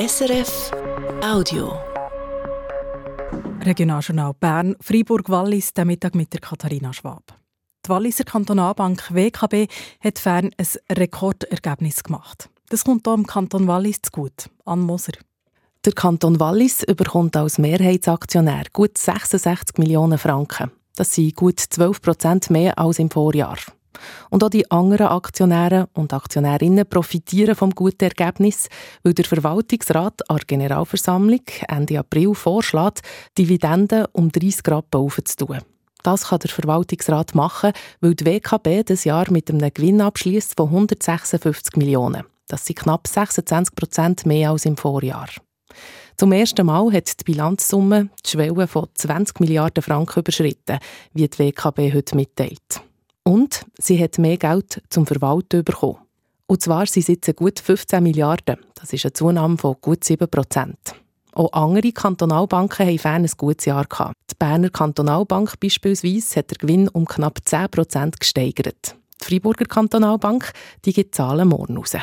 SRF Audio. Regionaljournal Bern, Freiburg-Wallis, der Mittag mit der Katharina Schwab. Die Walliser Kantonalbank WKB hat fern ein Rekordergebnis gemacht. Das kommt hier im Kanton Wallis zu gut. Ann Moser. Der Kanton Wallis überkommt als Mehrheitsaktionär gut 66 Millionen Franken. Das sind gut 12 Prozent mehr als im Vorjahr. Und auch die anderen Aktionäre und Aktionärinnen profitieren vom guten Ergebnis, weil der Verwaltungsrat an der Generalversammlung Ende April vorschlägt, Dividenden um 30 Rappen aufzutun. Das kann der Verwaltungsrat machen, weil die WKB das Jahr mit einem Gewinn abschließt von 156 Millionen. Das sind knapp 26 Prozent mehr als im Vorjahr. Zum ersten Mal hat die Bilanzsumme die Schwelle von 20 Milliarden Franken überschritten, wie die WKB heute mitteilt. Und sie hat mehr Geld zum Verwalten bekommen. Und zwar sind es jetzt gut 15 Milliarden. Das ist eine Zunahme von gut 7 Prozent. Auch andere Kantonalbanken haben ein gutes Jahr gehabt. Die Berner Kantonalbank beispielsweise hat den Gewinn um knapp 10 Prozent gesteigert. Die Freiburger Kantonalbank die gibt Zahlen morgen raus.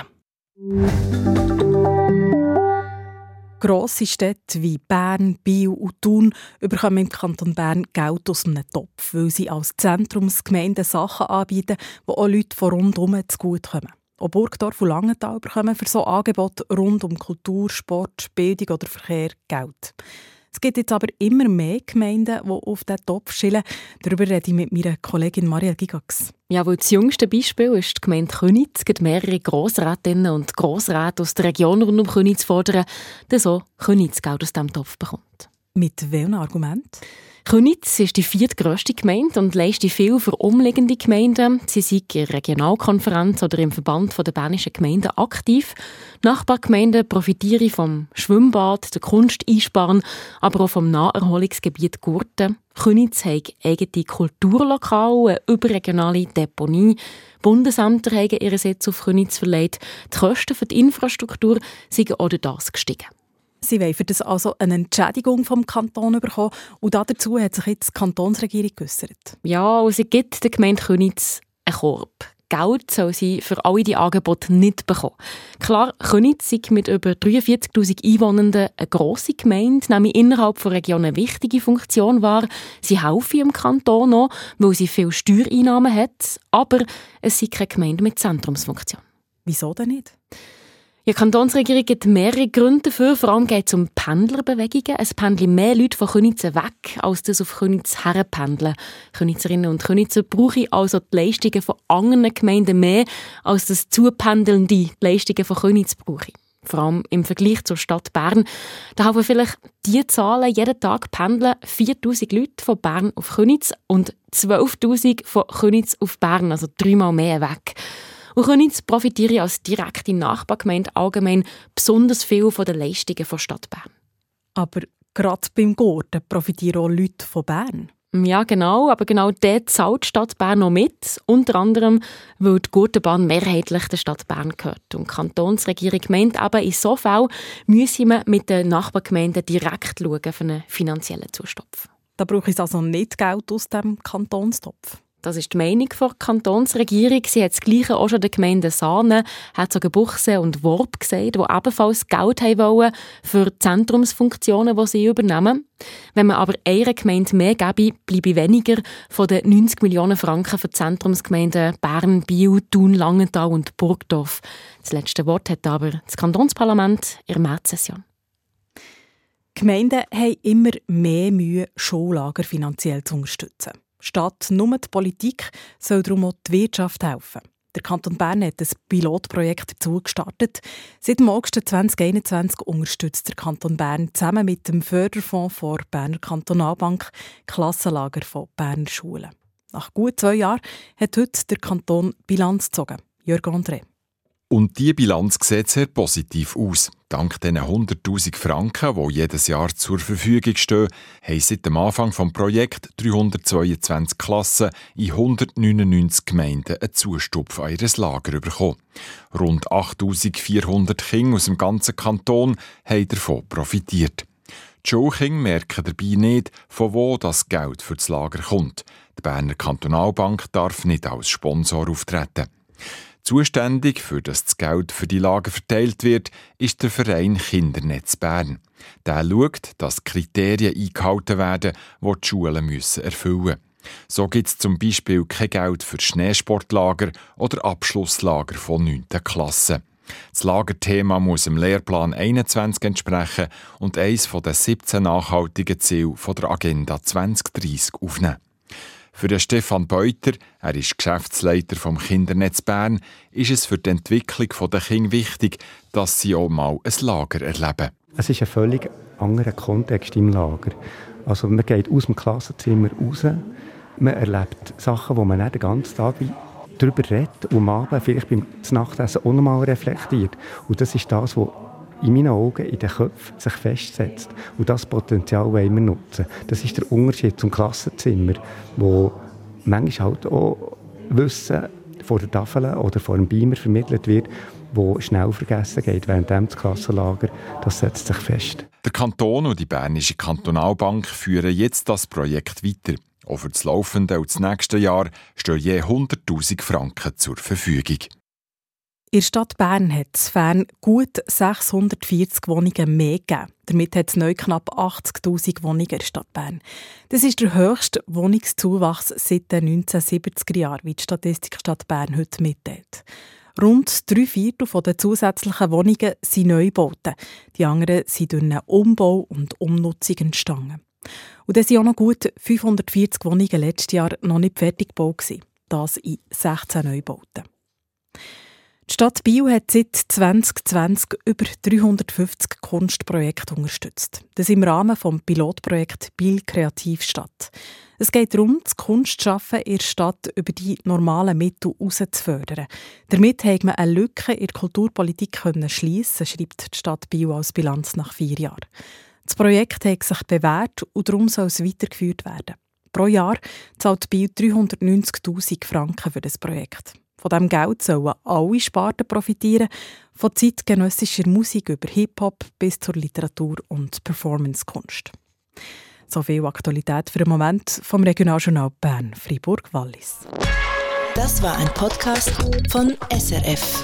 Grosse Städte wie Bern, Biel und Thun bekommen im Kanton Bern Geld aus einem Topf, weil sie als Zentrumsgemeinde Sachen anbieten, die auch Leute von rundherum zugutekommen. Auch Burgdorf und Langenthal bekommen für so Angebote rund um Kultur, Sport, Bildung oder Verkehr Geld. Es gibt jetzt aber immer mehr Gemeinden, die auf diesen Topf schillen. Darüber rede ich mit meiner Kollegin Marielle Gigax. Ja, weil das jüngste Beispiel ist die Gemeinde Könitz. Es mehrere Grossrätinnen und Grossräte aus der Region rund um Könitz fordern, dass auch Könitz Geld aus diesem Topf bekommt. Mit welchem Argument? Könitz ist die viertgrößte Gemeinde und leistet viel für umliegende Gemeinden. Sie sind in der Regionalkonferenz oder im Verband der bernischen Gemeinden aktiv. Nachbargemeinden profitieren vom Schwimmbad, der Kunsteinsparen, aber auch vom Naherholungsgebiet Gurten. Könitz hat eigene Kulturlokale, eine überregionale Deponie. Bundesämter haben ihren Sitz auf Könitz verlegt. Die Kosten für die Infrastruktur sind auch das gestiegen. Sie wollen für das also eine Entschädigung vom Kanton bekommen und dazu hat sich jetzt die Kantonsregierung geäußert. Ja, und sie gibt der Gemeinde Könitz einen Korb. Geld soll sie für alle die Angebote nicht bekommen. Klar, Könitz ist mit über 43'000 Einwohnern eine grosse Gemeinde, nämlich innerhalb der Region eine wichtige Funktion wahr. Sie helfen im Kanton noch, weil sie viele Steuereinnahmen hat, aber es ist keine Gemeinde mit Zentrumsfunktion. Wieso denn nicht? Die Kantonsregierung gibt mehrere Gründe dafür. Vor allem geht es um Pendlerbewegungen. Es pendeln mehr Leute von Könitzen weg, als das auf Könitz herpendeln. Könitzerinnen und Könitzer brauchen also die Leistungen von anderen Gemeinden mehr, als das Zupendeln die Leistungen von Könitz brauchen. Vor allem im Vergleich zur Stadt Bern. Da haben wir vielleicht die Zahlen. Jeden Tag pendeln 4000 Leute von Bern auf Könitz und 12.000 von Könitz auf Bern, also dreimal mehr weg. Und Königs profitieren als direkte Nachbargemeinde allgemein besonders viel von den Leistungen der Stadt Bern. Aber gerade beim Gurten profitieren auch Leute von Bern. Ja, genau, aber genau dort zahlt die Stadt Bern noch mit. Unter anderem, weil die Gurtenbahn mehrheitlich der Stadt Bern gehört. Und die Kantonsregierung meint aber, in so Fall müsse man mit den Nachbargemeinden direkt schauen für einen finanziellen Zustopf. Da brauche ich also nicht Geld aus dem Kantonstopf. Das ist die Meinung der Kantonsregierung. Sie hat das Gleiche auch schon der Gemeinde Sahne, Herzogenbuchse und Worb gesagt, die ebenfalls Geld haben wollen für Zentrumsfunktionen, die sie übernehmen. Wenn man aber einer Gemeinde mehr gebe, bleibe weniger von den 90 Millionen Franken für die Zentrumsgemeinden Bern, Biel, Thun, Langenthal und Burgdorf. Das letzte Wort hat aber das Kantonsparlament in der Märzsession. Gemeinden haben immer mehr Mühe, Schullager finanziell zu unterstützen. Statt nur die Politik soll darum auch die Wirtschaft helfen. Der Kanton Bern hat ein Pilotprojekt dazu gestartet. Seit dem August 2021 unterstützt der Kanton Bern zusammen mit dem Förderfonds der Berner Kantonalbank Klassenlager von Berner Schulen. Nach gut zwei Jahren hat heute der Kanton Bilanz gezogen. Jörg André. Und die Bilanz sieht sehr positiv aus. Dank diesen 100.000 Franken, die jedes Jahr zur Verfügung stehen, haben seit dem Anfang des Projekts 322 Klassen in 199 Gemeinden einen Zustupf an ihr Lager bekommen. Rund 8.400 Kinder aus dem ganzen Kanton haben davon profitiert. Die Schulkinder merken dabei nicht, von wo das Geld für das Lager kommt. Die Berner Kantonalbank darf nicht als Sponsor auftreten. Zuständig für das Geld für die Lager verteilt wird, ist der Verein Kindernetz Bern. Der schaut, dass Kriterien eingehalten werden, die die Schulen müssen erfüllen müssen. So gibt es zum Beispiel kein Geld für Schneesportlager oder Abschlusslager von 9. Klasse. Das Lagerthema muss im Lehrplan 21 entsprechen und eines der 17 nachhaltigen Ziele der Agenda 2030 aufnehmen. Für den Stefan Beuter, er ist Geschäftsleiter vom Kindernetz Bern, ist es für die Entwicklung der Kinder wichtig, dass sie auch mal ein Lager erleben. Es ist ein völlig anderer Kontext im Lager. Also man geht aus dem Klassenzimmer raus, man erlebt Sachen, die man nicht den ganzen Tag darüber redet und am Abend vielleicht beim Nachtessen auch nochmal reflektiert. Und das ist das, was in meinen Augen in den Köpfen sich festsetzt. Und das Potenzial wollen wir nutzen. Das ist der Unterschied zum Klassenzimmer, wo manchmal halt auch Wissen vor der Tafel oder vor dem Beamer vermittelt wird, wo schnell vergessen geht, während das Klassenlager, das setzt sich fest. Der Kanton und die Bernische Kantonalbank führen jetzt das Projekt weiter. Auch für das laufende und das nächste Jahr stehen je 100'000 Franken zur Verfügung. In der Stadt Bern hat es fern gut 640 Wohnungen mehr gegeben. Damit hat es neu knapp 80'000 Wohnungen in der Stadt Bern. Das ist der höchste Wohnungszuwachs seit den 1970er Jahren, wie die Statistik Stadt Bern heute mitteilt. Rund drei Viertel der zusätzlichen Wohnungen sind Neubauten. Die anderen sind durch einen Umbau und Umnutzung entstanden. Und dann waren auch noch gut 540 Wohnungen letztes Jahr noch nicht fertig gebaut. Das in 16 Neubauten. Die Stadt Biel hat seit 2020 über 350 Kunstprojekte unterstützt. Das im Rahmen des Pilotprojekts Biel Kreativstadt. Es geht darum, das Kunstschaffen in der Stadt über die normalen Mittel herauszufördern. Damit hat man eine Lücke in der Kulturpolitik schliessen schreibt die Stadt Biel als Bilanz nach vier Jahren. Das Projekt hat sich bewährt und darum soll es weitergeführt werden. Pro Jahr zahlt Biel 390.000 Franken für das Projekt. Von diesem Geld sollen alle Sparten profitieren, von zeitgenössischer Musik über Hip-Hop bis zur Literatur und Performancekunst. So viel Aktualität für den Moment vom Regionaljournal Bern, Fribourg-Wallis. Das war ein Podcast von SRF.